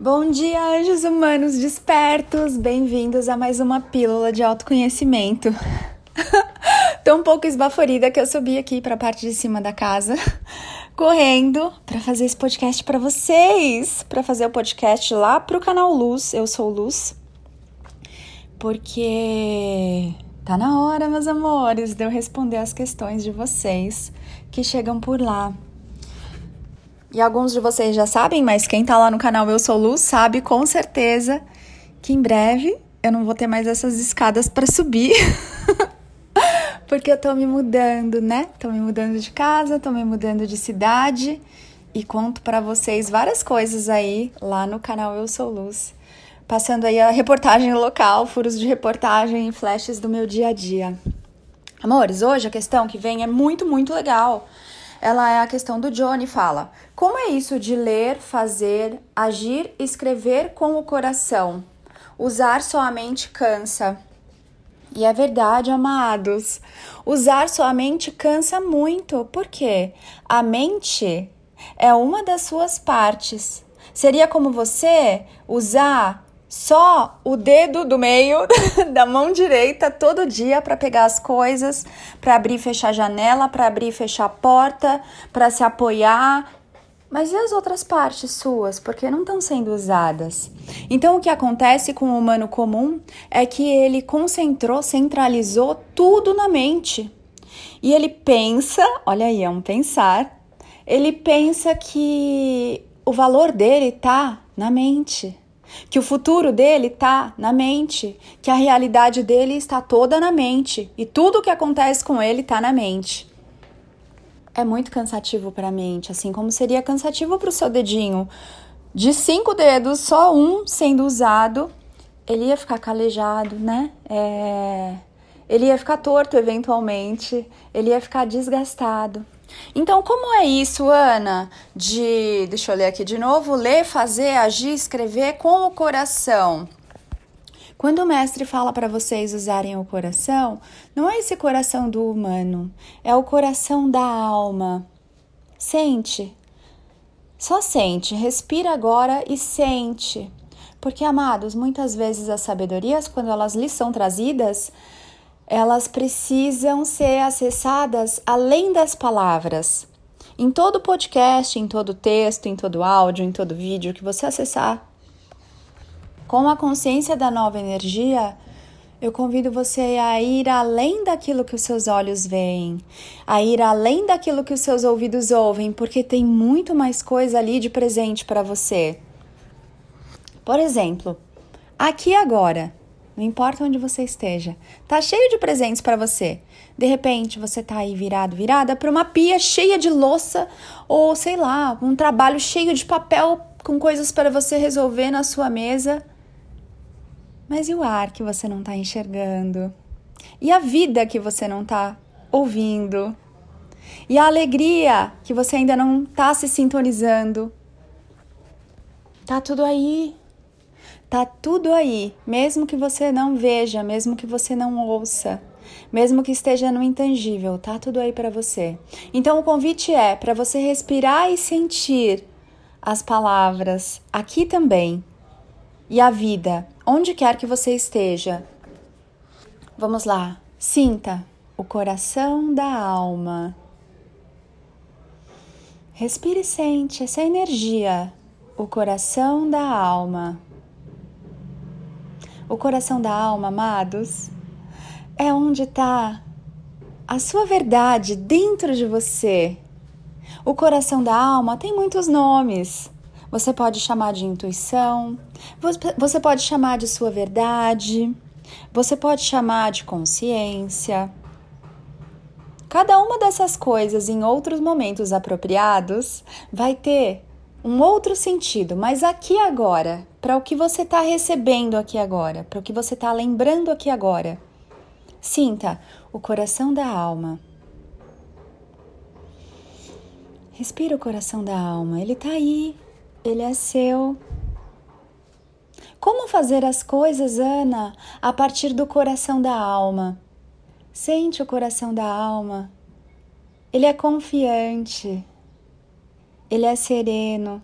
Bom dia, anjos humanos despertos! Bem-vindos a mais uma pílula de autoconhecimento. Um pouco esbaforida que eu subi aqui para a parte de cima da casa, correndo para fazer esse podcast para vocês, para fazer o podcast lá pro canal Luz. Eu sou Luz. Porque tá na hora, meus amores, de eu responder as questões de vocês que chegam por lá. E alguns de vocês já sabem, mas quem tá lá no canal Eu Sou Luz sabe com certeza que em breve eu não vou ter mais essas escadas para subir. Porque eu tô me mudando, né? Tô me mudando de casa, tô me mudando de cidade e conto para vocês várias coisas aí lá no canal Eu Sou Luz. Passando aí a reportagem local, furos de reportagem e flashes do meu dia a dia. Amores, hoje a questão que vem é muito, muito legal ela é a questão do Johnny fala: Como é isso de ler, fazer, agir, escrever com o coração? Usar sua mente cansa. E é verdade, amados. Usar sua mente cansa muito. Por quê? A mente é uma das suas partes. Seria como você usar só o dedo do meio da mão direita todo dia para pegar as coisas, para abrir e fechar a janela, para abrir e fechar a porta, para se apoiar. Mas e as outras partes suas? Porque não estão sendo usadas. Então, o que acontece com o humano comum é que ele concentrou, centralizou tudo na mente. E ele pensa, olha aí, é um pensar, ele pensa que o valor dele tá na mente que o futuro dele está na mente, que a realidade dele está toda na mente e tudo o que acontece com ele está na mente. É muito cansativo para a mente, assim como seria cansativo para o seu dedinho. De cinco dedos, só um sendo usado, ele ia ficar calejado, né? É... Ele ia ficar torto eventualmente, ele ia ficar desgastado. Então, como é isso, Ana? De, deixa eu ler aqui de novo, ler, fazer, agir, escrever com o coração. Quando o mestre fala para vocês usarem o coração, não é esse coração do humano, é o coração da alma. Sente. Só sente, respira agora e sente. Porque, amados, muitas vezes as sabedorias, quando elas lhes são trazidas, elas precisam ser acessadas além das palavras. Em todo podcast, em todo texto, em todo áudio, em todo vídeo que você acessar, com a consciência da nova energia, eu convido você a ir além daquilo que os seus olhos veem, a ir além daquilo que os seus ouvidos ouvem, porque tem muito mais coisa ali de presente para você. Por exemplo, aqui agora, não importa onde você esteja, tá cheio de presentes para você. De repente, você tá aí virado, virada para uma pia cheia de louça ou sei lá, um trabalho cheio de papel com coisas para você resolver na sua mesa. Mas e o ar que você não tá enxergando? E a vida que você não tá ouvindo? E a alegria que você ainda não tá se sintonizando? Tá tudo aí. Tá tudo aí, mesmo que você não veja, mesmo que você não ouça, mesmo que esteja no intangível, tá tudo aí para você. Então o convite é para você respirar e sentir as palavras aqui também. E a vida, onde quer que você esteja. Vamos lá. Sinta o coração da alma. Respire e sente essa energia, o coração da alma. O coração da alma, amados, é onde está a sua verdade dentro de você. O coração da alma tem muitos nomes. Você pode chamar de intuição, você pode chamar de sua verdade, você pode chamar de consciência. Cada uma dessas coisas, em outros momentos apropriados, vai ter um outro sentido, mas aqui agora, para o que você está recebendo aqui agora, para o que você está lembrando aqui agora. Sinta o coração da alma. Respira o coração da alma, ele está aí, ele é seu. Como fazer as coisas, Ana, a partir do coração da alma? Sente o coração da alma. Ele é confiante ele é sereno,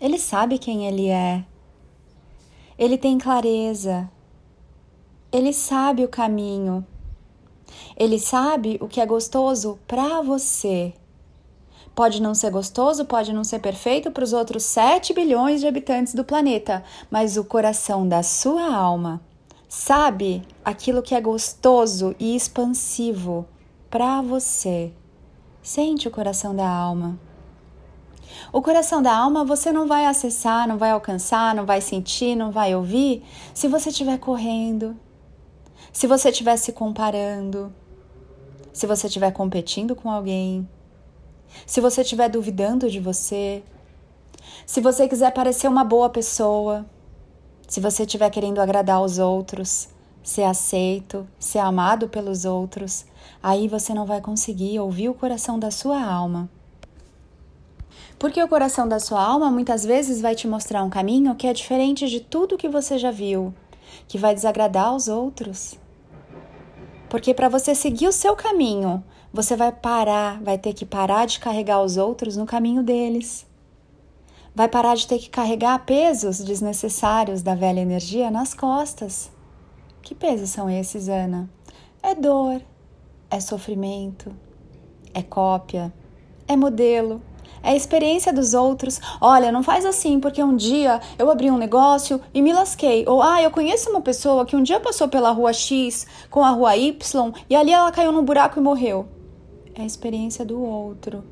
Ele sabe quem ele é. Ele tem clareza. Ele sabe o caminho. Ele sabe o que é gostoso para você. Pode não ser gostoso, pode não ser perfeito para os outros 7 bilhões de habitantes do planeta, mas o coração da sua alma sabe aquilo que é gostoso e expansivo para você. Sente o coração da alma. O coração da alma você não vai acessar, não vai alcançar, não vai sentir, não vai ouvir se você estiver correndo, se você estiver se comparando, se você estiver competindo com alguém, se você estiver duvidando de você, se você quiser parecer uma boa pessoa, se você estiver querendo agradar os outros, ser aceito, ser amado pelos outros, aí você não vai conseguir ouvir o coração da sua alma. Porque o coração da sua alma muitas vezes vai te mostrar um caminho que é diferente de tudo que você já viu, que vai desagradar os outros. Porque para você seguir o seu caminho, você vai parar, vai ter que parar de carregar os outros no caminho deles. Vai parar de ter que carregar pesos desnecessários da velha energia nas costas. Que pesos são esses, Ana? É dor, é sofrimento, é cópia, é modelo, é experiência dos outros. Olha, não faz assim, porque um dia eu abri um negócio e me lasquei. Ou, ah, eu conheço uma pessoa que um dia passou pela rua X com a rua Y e ali ela caiu num buraco e morreu. É a experiência do outro.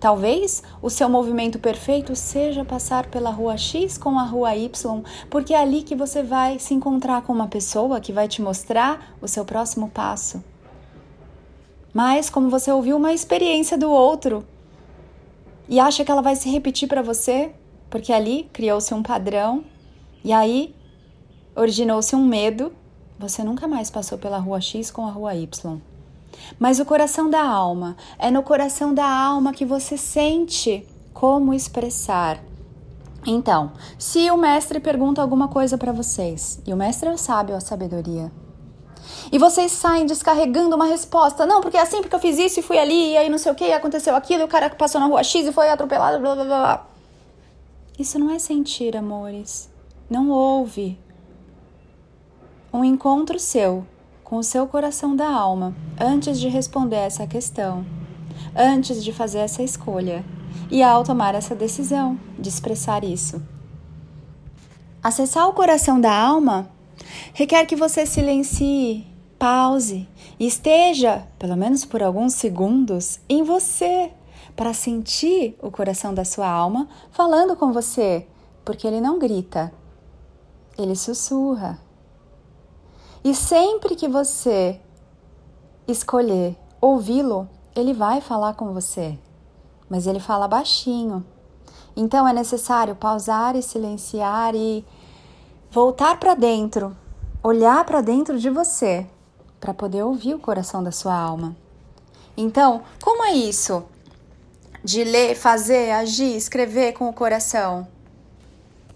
Talvez o seu movimento perfeito seja passar pela rua X com a rua Y, porque é ali que você vai se encontrar com uma pessoa que vai te mostrar o seu próximo passo. Mas, como você ouviu uma experiência do outro, e acha que ela vai se repetir para você, porque ali criou-se um padrão e aí originou-se um medo. Você nunca mais passou pela rua X com a rua Y. Mas o coração da alma é no coração da alma que você sente como expressar. Então, se o mestre pergunta alguma coisa para vocês, e o mestre é o sábio, a sabedoria, e vocês saem descarregando uma resposta. Não, porque é assim, porque eu fiz isso e fui ali, e aí não sei o que, aconteceu aquilo, e o cara passou na rua X e foi atropelado, blá blá blá. Isso não é sentir, amores. Não houve um encontro seu com o seu coração da alma antes de responder essa questão, antes de fazer essa escolha e ao tomar essa decisão de expressar isso. Acessar o coração da alma requer que você silencie pause e esteja, pelo menos por alguns segundos, em você, para sentir o coração da sua alma falando com você, porque ele não grita, ele sussurra. E sempre que você escolher ouvi-lo, ele vai falar com você, mas ele fala baixinho. Então é necessário pausar e silenciar e voltar para dentro, olhar para dentro de você para poder ouvir o coração da sua alma. Então, como é isso de ler, fazer, agir, escrever com o coração?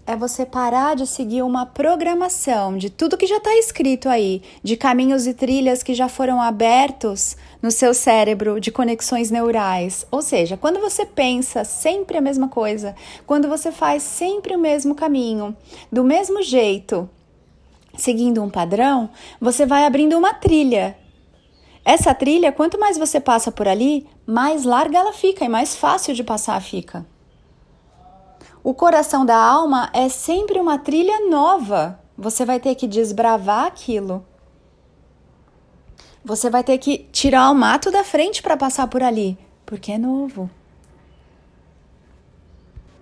É você parar de seguir uma programação de tudo que já está escrito aí, de caminhos e trilhas que já foram abertos no seu cérebro, de conexões neurais. Ou seja, quando você pensa sempre a mesma coisa, quando você faz sempre o mesmo caminho, do mesmo jeito, seguindo um padrão, você vai abrindo uma trilha. Essa trilha, quanto mais você passa por ali, mais larga ela fica e mais fácil de passar fica. O coração da alma é sempre uma trilha nova. Você vai ter que desbravar aquilo. Você vai ter que tirar o mato da frente para passar por ali, porque é novo.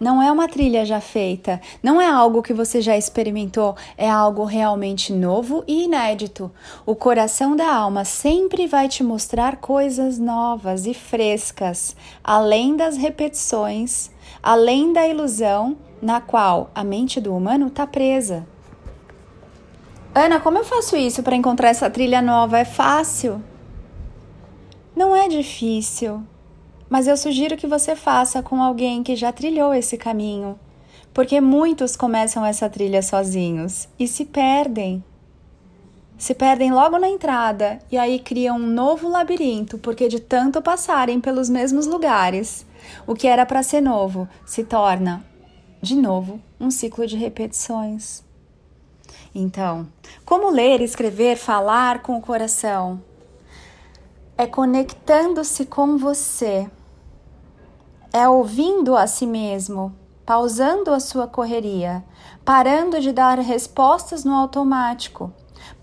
Não é uma trilha já feita, não é algo que você já experimentou, é algo realmente novo e inédito. O coração da alma sempre vai te mostrar coisas novas e frescas, além das repetições, além da ilusão na qual a mente do humano está presa. Ana, como eu faço isso para encontrar essa trilha nova? É fácil? Não é difícil mas eu sugiro que você faça com alguém que já trilhou esse caminho, porque muitos começam essa trilha sozinhos e se perdem. Se perdem logo na entrada e aí criam um novo labirinto, porque de tanto passarem pelos mesmos lugares, o que era para ser novo se torna de novo, um ciclo de repetições. Então, como ler, escrever, falar com o coração? É conectando-se com você, é ouvindo a si mesmo, pausando a sua correria, parando de dar respostas no automático,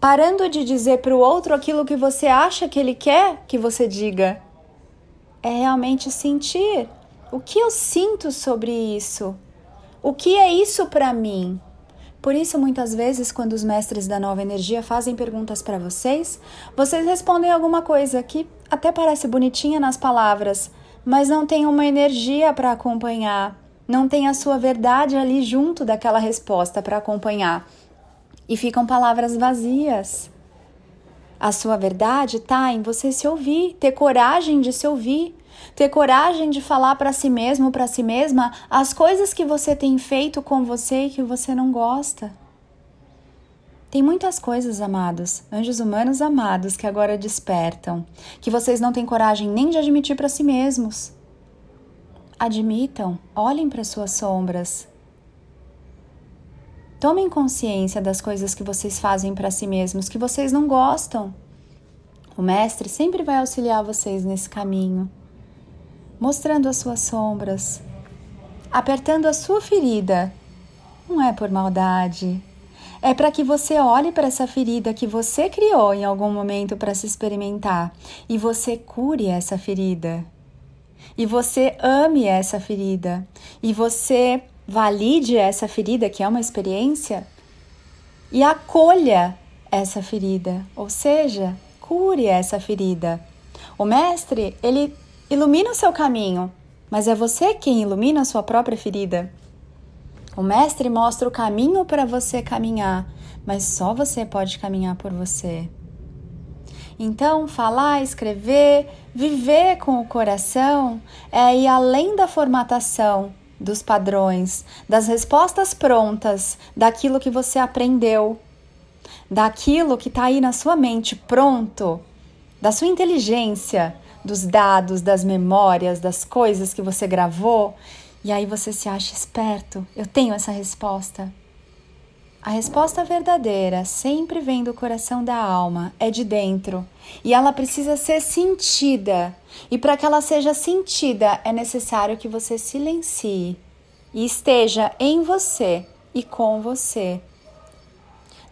parando de dizer para o outro aquilo que você acha que ele quer que você diga. É realmente sentir. O que eu sinto sobre isso? O que é isso para mim? Por isso, muitas vezes, quando os mestres da nova energia fazem perguntas para vocês, vocês respondem alguma coisa que até parece bonitinha nas palavras, mas não tem uma energia para acompanhar, não tem a sua verdade ali junto daquela resposta para acompanhar. E ficam palavras vazias. A sua verdade está em você se ouvir, ter coragem de se ouvir, ter coragem de falar para si mesmo, para si mesma, as coisas que você tem feito com você e que você não gosta. Tem muitas coisas, amados, anjos humanos amados, que agora despertam, que vocês não têm coragem nem de admitir para si mesmos. Admitam, olhem para suas sombras. Tomem consciência das coisas que vocês fazem para si mesmos que vocês não gostam. O Mestre sempre vai auxiliar vocês nesse caminho mostrando as suas sombras, apertando a sua ferida. Não é por maldade. É para que você olhe para essa ferida que você criou em algum momento para se experimentar e você cure essa ferida. E você ame essa ferida. E você valide essa ferida, que é uma experiência, e acolha essa ferida, ou seja, cure essa ferida. O mestre, ele ilumina o seu caminho, mas é você quem ilumina a sua própria ferida. O Mestre mostra o caminho para você caminhar, mas só você pode caminhar por você. Então, falar, escrever, viver com o coração é ir além da formatação, dos padrões, das respostas prontas, daquilo que você aprendeu, daquilo que está aí na sua mente pronto, da sua inteligência, dos dados, das memórias, das coisas que você gravou, e aí você se acha esperto. Eu tenho essa resposta. A resposta verdadeira sempre vem do coração da alma, é de dentro, e ela precisa ser sentida. E para que ela seja sentida, é necessário que você silencie e esteja em você e com você.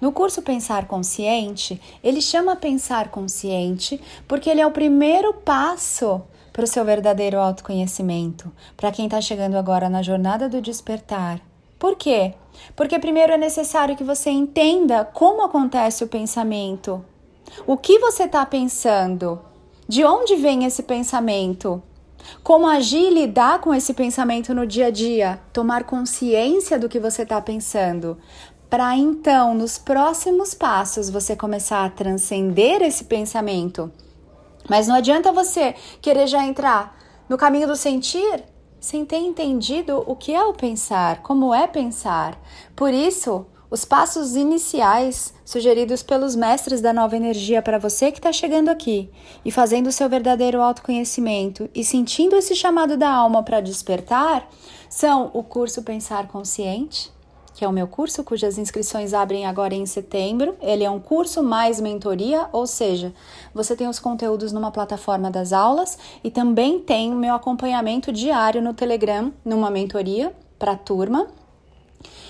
No curso Pensar Consciente, ele chama Pensar Consciente porque ele é o primeiro passo para o seu verdadeiro autoconhecimento, para quem está chegando agora na jornada do despertar. Por quê? Porque primeiro é necessário que você entenda como acontece o pensamento. O que você está pensando? De onde vem esse pensamento? Como agir e lidar com esse pensamento no dia a dia? Tomar consciência do que você está pensando para então, nos próximos passos, você começar a transcender esse pensamento. Mas não adianta você querer já entrar no caminho do sentir sem ter entendido o que é o pensar, como é pensar. Por isso, os passos iniciais sugeridos pelos mestres da nova energia para você que está chegando aqui e fazendo o seu verdadeiro autoconhecimento e sentindo esse chamado da alma para despertar são o curso Pensar Consciente que é o meu curso, cujas inscrições abrem agora em setembro. Ele é um curso mais mentoria, ou seja, você tem os conteúdos numa plataforma das aulas e também tem o meu acompanhamento diário no Telegram, numa mentoria para a turma.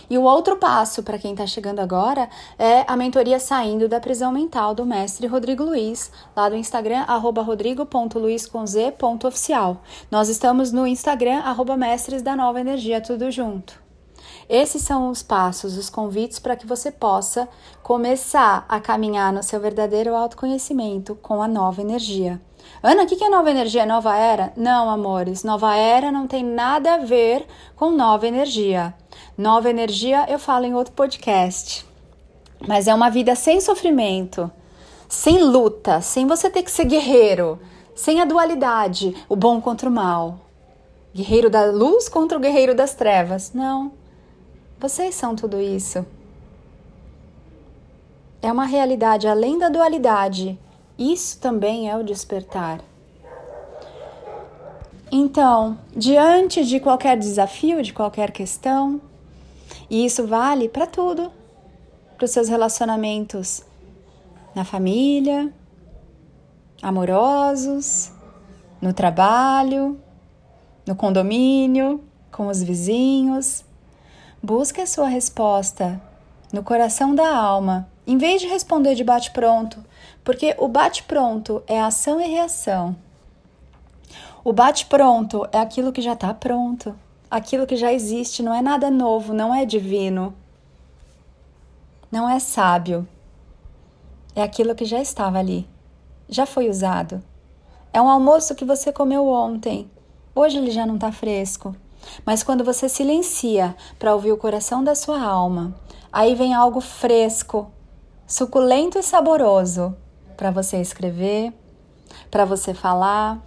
E o outro passo para quem está chegando agora é a mentoria saindo da prisão mental do mestre Rodrigo Luiz, lá do Instagram, rodrigo.luiz.oficial. Nós estamos no Instagram, arroba mestres da nova energia, tudo junto. Esses são os passos, os convites para que você possa começar a caminhar no seu verdadeiro autoconhecimento com a nova energia. Ana, o que é nova energia? Nova era? Não, amores, nova era não tem nada a ver com nova energia. Nova energia eu falo em outro podcast. Mas é uma vida sem sofrimento, sem luta, sem você ter que ser guerreiro, sem a dualidade, o bom contra o mal. Guerreiro da luz contra o guerreiro das trevas. Não. Vocês são tudo isso. É uma realidade além da dualidade. Isso também é o despertar. Então, diante de qualquer desafio, de qualquer questão, e isso vale para tudo, para os seus relacionamentos na família, amorosos, no trabalho, no condomínio, com os vizinhos. Busque a sua resposta no coração da alma, em vez de responder de bate-pronto, porque o bate-pronto é ação e reação. O bate-pronto é aquilo que já está pronto, aquilo que já existe, não é nada novo, não é divino, não é sábio. É aquilo que já estava ali, já foi usado. É um almoço que você comeu ontem, hoje ele já não está fresco. Mas quando você silencia para ouvir o coração da sua alma, aí vem algo fresco, suculento e saboroso para você escrever, para você falar,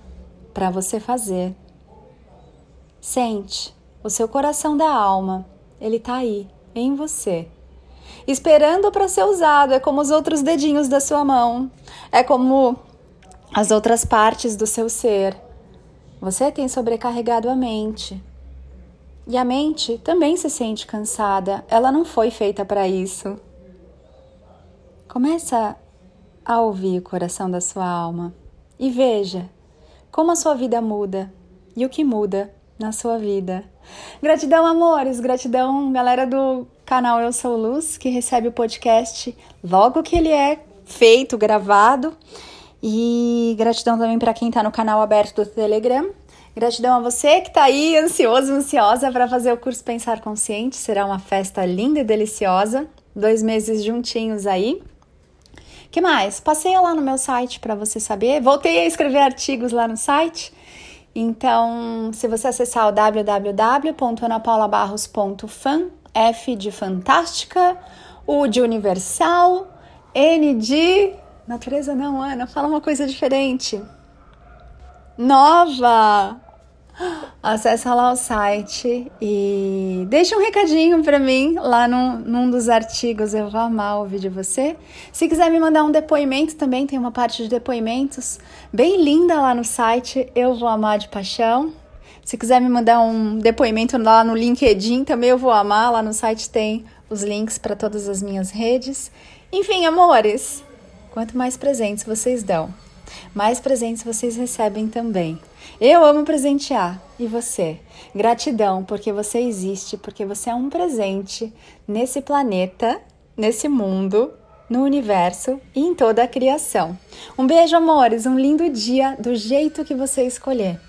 para você fazer. Sente, o seu coração da alma, ele está aí, em você. Esperando para ser usado, é como os outros dedinhos da sua mão, é como as outras partes do seu ser. Você tem sobrecarregado a mente. E a mente também se sente cansada, ela não foi feita para isso. Começa a ouvir o coração da sua alma e veja como a sua vida muda e o que muda na sua vida. Gratidão, amores, gratidão, galera do canal Eu Sou Luz, que recebe o podcast logo que ele é feito, gravado. E gratidão também para quem está no canal aberto do Telegram. Gratidão a você que está aí ansioso, ansiosa para fazer o curso Pensar Consciente. Será uma festa linda e deliciosa. Dois meses juntinhos aí que mais? Passeia lá no meu site para você saber. Voltei a escrever artigos lá no site. Então, se você acessar o www.anapaulabarros.fan, F de fantástica, U de universal, N de natureza não, Ana, fala uma coisa diferente. Nova. Acesse lá o site e deixa um recadinho para mim lá no, num dos artigos. Eu vou amar ouvir de você. Se quiser me mandar um depoimento também, tem uma parte de depoimentos bem linda lá no site. Eu vou amar de paixão. Se quiser me mandar um depoimento lá no LinkedIn, também eu vou amar. Lá no site tem os links para todas as minhas redes. Enfim, amores, quanto mais presentes vocês dão, mais presentes vocês recebem também. Eu amo presentear. E você? Gratidão porque você existe, porque você é um presente nesse planeta, nesse mundo, no universo e em toda a criação. Um beijo, amores, um lindo dia do jeito que você escolher.